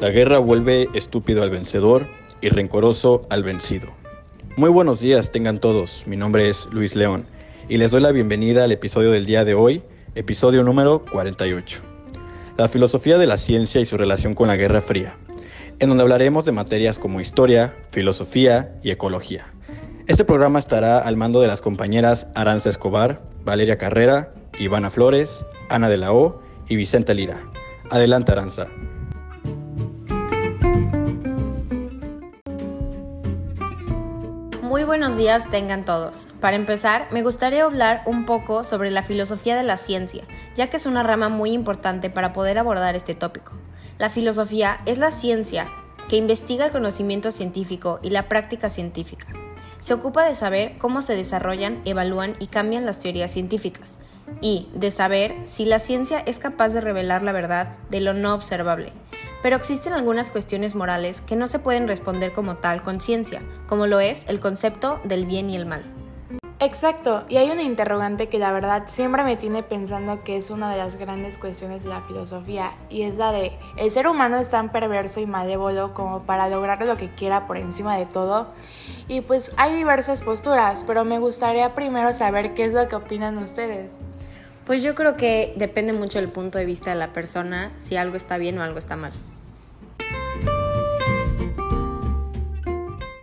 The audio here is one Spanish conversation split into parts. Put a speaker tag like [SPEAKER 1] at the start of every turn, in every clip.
[SPEAKER 1] La guerra vuelve estúpido al vencedor y rencoroso al vencido. Muy buenos días tengan todos, mi nombre es Luis León y les doy la bienvenida al episodio del día de hoy, episodio número 48. La filosofía de la ciencia y su relación con la Guerra Fría, en donde hablaremos de materias como historia, filosofía y ecología. Este programa estará al mando de las compañeras Aranza Escobar, Valeria Carrera, Ivana Flores, Ana de la O y Vicente Lira. Adelante Aranza.
[SPEAKER 2] Buenos días tengan todos. Para empezar, me gustaría hablar un poco sobre la filosofía de la ciencia, ya que es una rama muy importante para poder abordar este tópico. La filosofía es la ciencia que investiga el conocimiento científico y la práctica científica. Se ocupa de saber cómo se desarrollan, evalúan y cambian las teorías científicas, y de saber si la ciencia es capaz de revelar la verdad de lo no observable. Pero existen algunas cuestiones morales que no se pueden responder como tal con ciencia, como lo es el concepto del bien y el mal.
[SPEAKER 3] Exacto, y hay una interrogante que la verdad siempre me tiene pensando que es una de las grandes cuestiones de la filosofía, y es la de, ¿el ser humano es tan perverso y malévolo como para lograr lo que quiera por encima de todo? Y pues hay diversas posturas, pero me gustaría primero saber qué es lo que opinan ustedes.
[SPEAKER 2] Pues yo creo que depende mucho del punto de vista de la persona si algo está bien o algo está mal.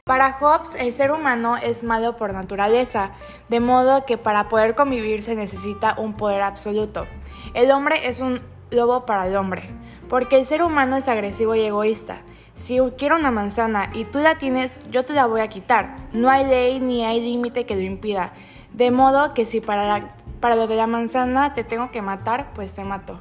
[SPEAKER 3] Para Hobbes, el ser humano es malo por naturaleza, de modo que para poder convivir se necesita un poder absoluto. El hombre es un lobo para el hombre, porque el ser humano es agresivo y egoísta. Si quiero una manzana y tú la tienes, yo te la voy a quitar. No hay ley ni hay límite que lo impida. De modo que si para la para lo de la manzana te tengo que matar, pues te mato.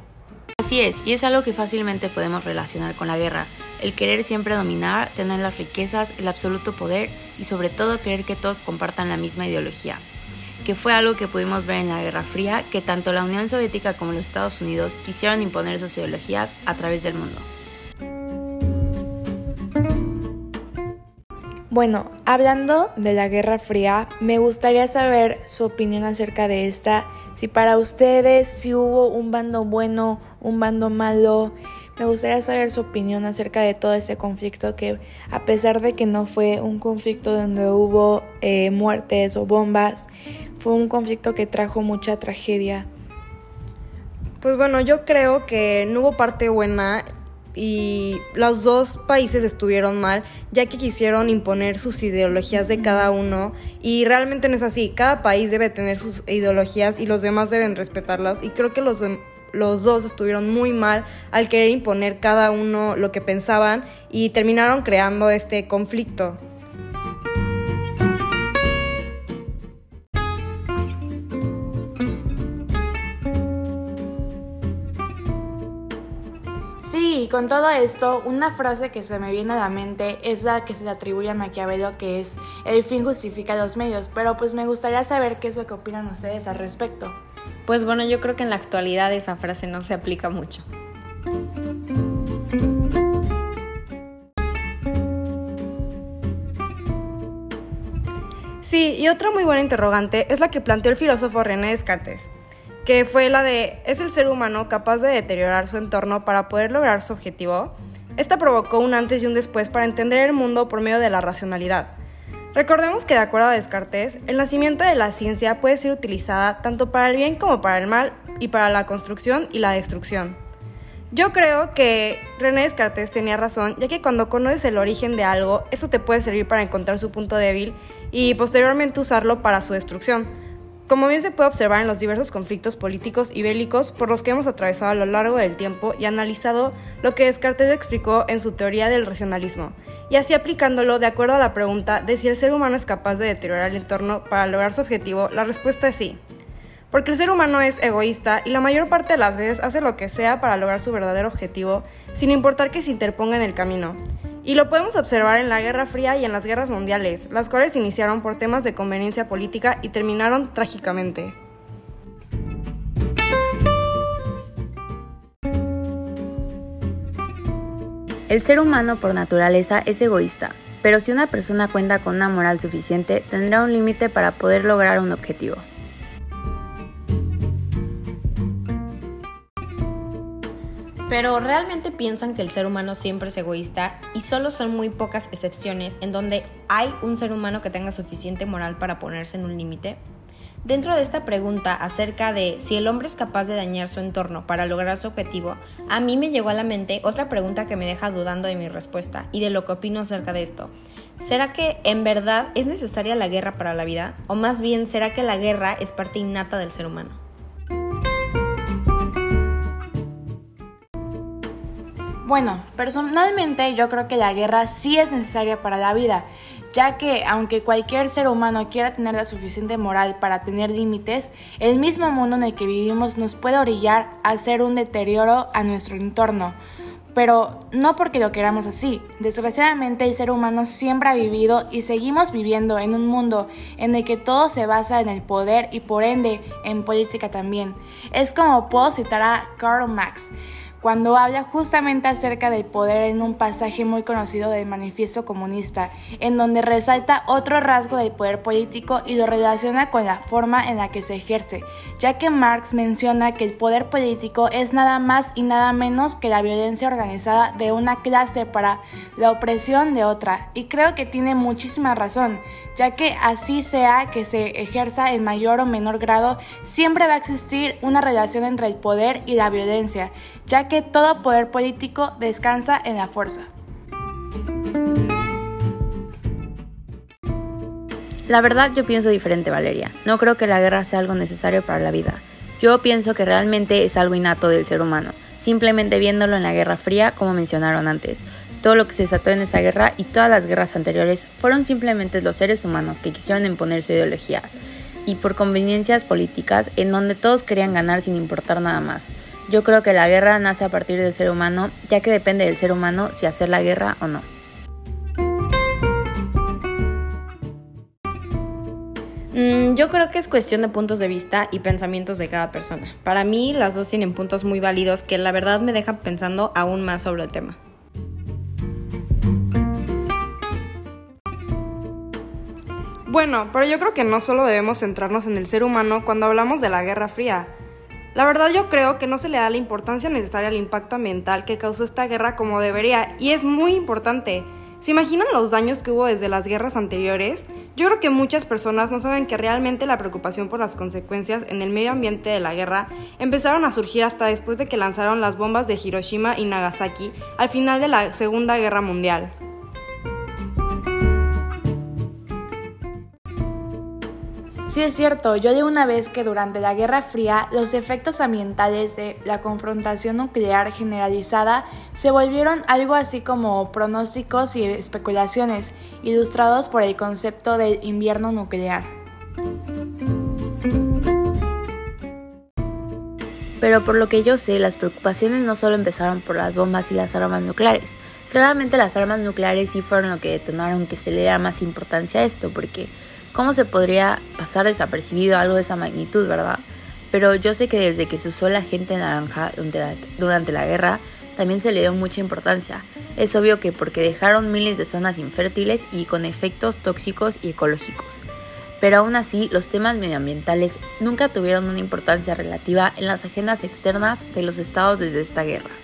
[SPEAKER 4] Así es, y es algo que fácilmente podemos relacionar con la guerra, el querer siempre dominar, tener las riquezas, el absoluto poder y sobre todo querer que todos compartan la misma ideología, que fue algo que pudimos ver en la Guerra Fría, que tanto la Unión Soviética como los Estados Unidos quisieron imponer sus ideologías a través del mundo.
[SPEAKER 3] Bueno, hablando de la Guerra Fría, me gustaría saber su opinión acerca de esta, si para ustedes, si hubo un bando bueno, un bando malo, me gustaría saber su opinión acerca de todo este conflicto que a pesar de que no fue un conflicto donde hubo eh, muertes o bombas, fue un conflicto que trajo mucha tragedia.
[SPEAKER 5] Pues bueno, yo creo que no hubo parte buena y los dos países estuvieron mal, ya que quisieron imponer sus ideologías de cada uno y realmente no es así, cada país debe tener sus ideologías y los demás deben respetarlas y creo que los, los dos estuvieron muy mal al querer imponer cada uno lo que pensaban y terminaron creando este conflicto.
[SPEAKER 3] Con todo esto, una frase que se me viene a la mente es la que se le atribuye a Maquiavelo, que es el fin justifica los medios, pero pues me gustaría saber qué es lo que opinan ustedes al respecto.
[SPEAKER 2] Pues bueno, yo creo que en la actualidad esa frase no se aplica mucho.
[SPEAKER 5] Sí, y otra muy buena interrogante es la que planteó el filósofo René Descartes que fue la de ¿es el ser humano capaz de deteriorar su entorno para poder lograr su objetivo? Esta provocó un antes y un después para entender el mundo por medio de la racionalidad. Recordemos que de acuerdo a Descartes, el nacimiento de la ciencia puede ser utilizada tanto para el bien como para el mal y para la construcción y la destrucción. Yo creo que René Descartes tenía razón, ya que cuando conoces el origen de algo, esto te puede servir para encontrar su punto débil y posteriormente usarlo para su destrucción. Como bien se puede observar en los diversos conflictos políticos y bélicos por los que hemos atravesado a lo largo del tiempo y analizado lo que Descartes explicó en su teoría del racionalismo, y así aplicándolo de acuerdo a la pregunta de si el ser humano es capaz de deteriorar el entorno para lograr su objetivo, la respuesta es sí. Porque el ser humano es egoísta y la mayor parte de las veces hace lo que sea para lograr su verdadero objetivo, sin importar que se interponga en el camino. Y lo podemos observar en la Guerra Fría y en las guerras mundiales, las cuales iniciaron por temas de conveniencia política y terminaron trágicamente.
[SPEAKER 4] El ser humano por naturaleza es egoísta, pero si una persona cuenta con una moral suficiente, tendrá un límite para poder lograr un objetivo.
[SPEAKER 2] Pero ¿realmente piensan que el ser humano siempre es egoísta y solo son muy pocas excepciones en donde hay un ser humano que tenga suficiente moral para ponerse en un límite? Dentro de esta pregunta acerca de si el hombre es capaz de dañar su entorno para lograr su objetivo, a mí me llegó a la mente otra pregunta que me deja dudando de mi respuesta y de lo que opino acerca de esto. ¿Será que en verdad es necesaria la guerra para la vida? ¿O más bien será que la guerra es parte innata del ser humano?
[SPEAKER 3] Bueno, personalmente yo creo que la guerra sí es necesaria para la vida, ya que aunque cualquier ser humano quiera tener la suficiente moral para tener límites, el mismo mundo en el que vivimos nos puede orillar a hacer un deterioro a nuestro entorno. Pero no porque lo queramos así. Desgraciadamente el ser humano siempre ha vivido y seguimos viviendo en un mundo en el que todo se basa en el poder y por ende en política también. Es como puedo citar a Karl Marx cuando habla justamente acerca del poder en un pasaje muy conocido del Manifiesto Comunista, en donde resalta otro rasgo del poder político y lo relaciona con la forma en la que se ejerce, ya que Marx menciona que el poder político es nada más y nada menos que la violencia organizada de una clase para la opresión de otra, y creo que tiene muchísima razón, ya que así sea que se ejerza en mayor o menor grado, siempre va a existir una relación entre el poder y la violencia, ya que todo poder político descansa en la fuerza.
[SPEAKER 4] La verdad yo pienso diferente, Valeria. No creo que la guerra sea algo necesario para la vida. Yo pienso que realmente es algo innato del ser humano, simplemente viéndolo en la Guerra Fría, como mencionaron antes. Todo lo que se desató en esa guerra y todas las guerras anteriores fueron simplemente los seres humanos que quisieron imponer su ideología y por conveniencias políticas en donde todos querían ganar sin importar nada más. Yo creo que la guerra nace a partir del ser humano, ya que depende del ser humano si hacer la guerra o no.
[SPEAKER 2] Mm, yo creo que es cuestión de puntos de vista y pensamientos de cada persona. Para mí las dos tienen puntos muy válidos que la verdad me dejan pensando aún más sobre el tema.
[SPEAKER 5] Bueno, pero yo creo que no solo debemos centrarnos en el ser humano cuando hablamos de la Guerra Fría. La verdad yo creo que no se le da la importancia necesaria al impacto ambiental que causó esta guerra como debería, y es muy importante. ¿Se imaginan los daños que hubo desde las guerras anteriores? Yo creo que muchas personas no saben que realmente la preocupación por las consecuencias en el medio ambiente de la guerra empezaron a surgir hasta después de que lanzaron las bombas de Hiroshima y Nagasaki al final de la Segunda Guerra Mundial.
[SPEAKER 3] Sí es cierto, yo de una vez que durante la Guerra Fría los efectos ambientales de la confrontación nuclear generalizada se volvieron algo así como pronósticos y especulaciones, ilustrados por el concepto del invierno nuclear.
[SPEAKER 4] Pero por lo que yo sé, las preocupaciones no solo empezaron por las bombas y las armas nucleares. Claramente las armas nucleares sí fueron lo que detonaron que se le diera más importancia a esto, porque ¿Cómo se podría pasar desapercibido algo de esa magnitud, verdad? Pero yo sé que desde que se usó la gente naranja durante la guerra, también se le dio mucha importancia. Es obvio que porque dejaron miles de zonas infértiles y con efectos tóxicos y ecológicos. Pero aún así, los temas medioambientales nunca tuvieron una importancia relativa en las agendas externas de los estados desde esta guerra.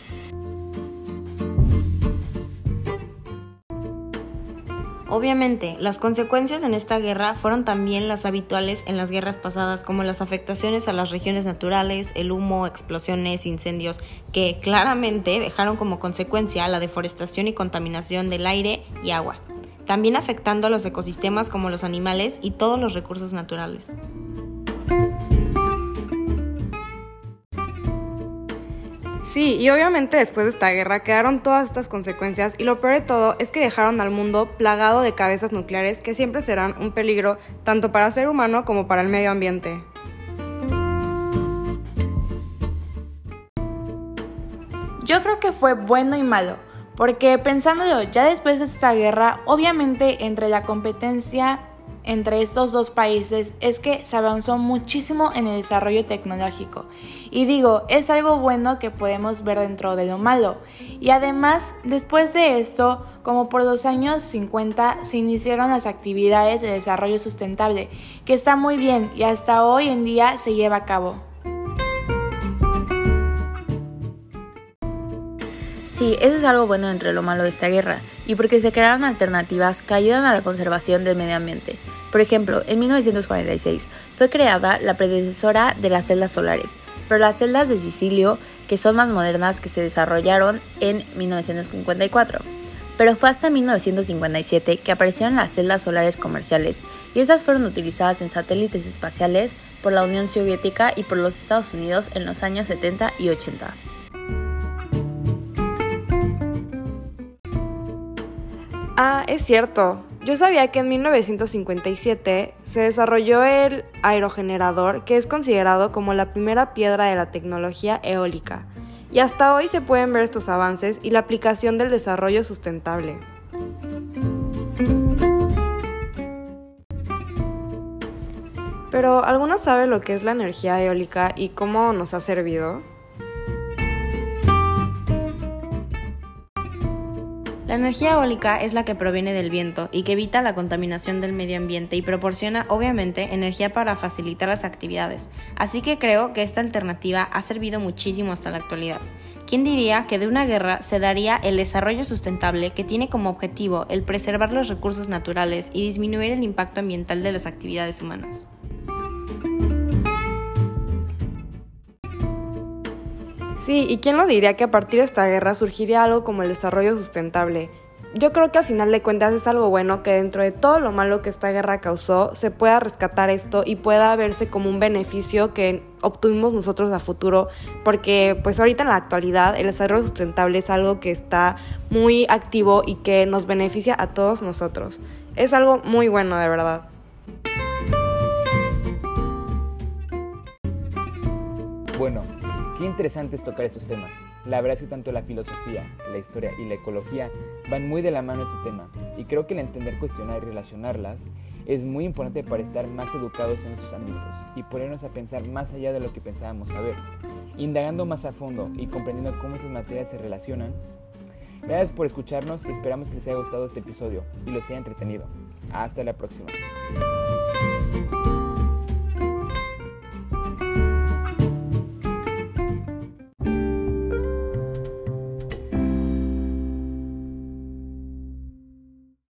[SPEAKER 2] Obviamente, las consecuencias en esta guerra fueron también las habituales en las guerras pasadas, como las afectaciones a las regiones naturales, el humo, explosiones, incendios, que claramente dejaron como consecuencia la deforestación y contaminación del aire y agua, también afectando a los ecosistemas como los animales y todos los recursos naturales.
[SPEAKER 5] Sí, y obviamente después de esta guerra quedaron todas estas consecuencias y lo peor de todo es que dejaron al mundo plagado de cabezas nucleares que siempre serán un peligro tanto para el ser humano como para el medio ambiente.
[SPEAKER 3] Yo creo que fue bueno y malo, porque pensándolo ya después de esta guerra, obviamente entre la competencia entre estos dos países es que se avanzó muchísimo en el desarrollo tecnológico. Y digo, es algo bueno que podemos ver dentro de lo malo. Y además, después de esto, como por los años 50, se iniciaron las actividades de desarrollo sustentable, que está muy bien y hasta hoy en día se lleva a cabo.
[SPEAKER 4] Sí, eso es algo bueno entre lo malo de esta guerra, y porque se crearon alternativas que ayudan a la conservación del medio ambiente. Por ejemplo, en 1946 fue creada la predecesora de las celdas solares, pero las celdas de Sicilio, que son más modernas, que se desarrollaron en 1954. Pero fue hasta 1957 que aparecieron las celdas solares comerciales, y estas fueron utilizadas en satélites espaciales por la Unión Soviética y por los Estados Unidos en los años 70 y 80.
[SPEAKER 5] Ah, es cierto. Yo sabía que en 1957 se desarrolló el aerogenerador, que es considerado como la primera piedra de la tecnología eólica. Y hasta hoy se pueden ver estos avances y la aplicación del desarrollo sustentable. Pero, ¿alguno sabe lo que es la energía eólica y cómo nos ha servido?
[SPEAKER 2] La energía eólica es la que proviene del viento y que evita la contaminación del medio ambiente y proporciona obviamente energía para facilitar las actividades, así que creo que esta alternativa ha servido muchísimo hasta la actualidad. ¿Quién diría que de una guerra se daría el desarrollo sustentable que tiene como objetivo el preservar los recursos naturales y disminuir el impacto ambiental de las actividades humanas?
[SPEAKER 5] Sí, ¿y quién lo diría que a partir de esta guerra surgiría algo como el desarrollo sustentable? Yo creo que al final de cuentas es algo bueno que dentro de todo lo malo que esta guerra causó se pueda rescatar esto y pueda verse como un beneficio que obtuvimos nosotros a futuro porque pues ahorita en la actualidad el desarrollo sustentable es algo que está muy activo y que nos beneficia a todos nosotros. Es algo muy bueno de verdad.
[SPEAKER 6] Qué interesante es tocar esos temas. La verdad es que tanto la filosofía, la historia y la ecología van muy de la mano ese tema. Y creo que el entender, cuestionar y relacionarlas es muy importante para estar más educados en esos ámbitos y ponernos a pensar más allá de lo que pensábamos saber. Indagando más a fondo y comprendiendo cómo esas materias se relacionan. Gracias por escucharnos y esperamos que les haya gustado este episodio y los haya entretenido. Hasta la próxima.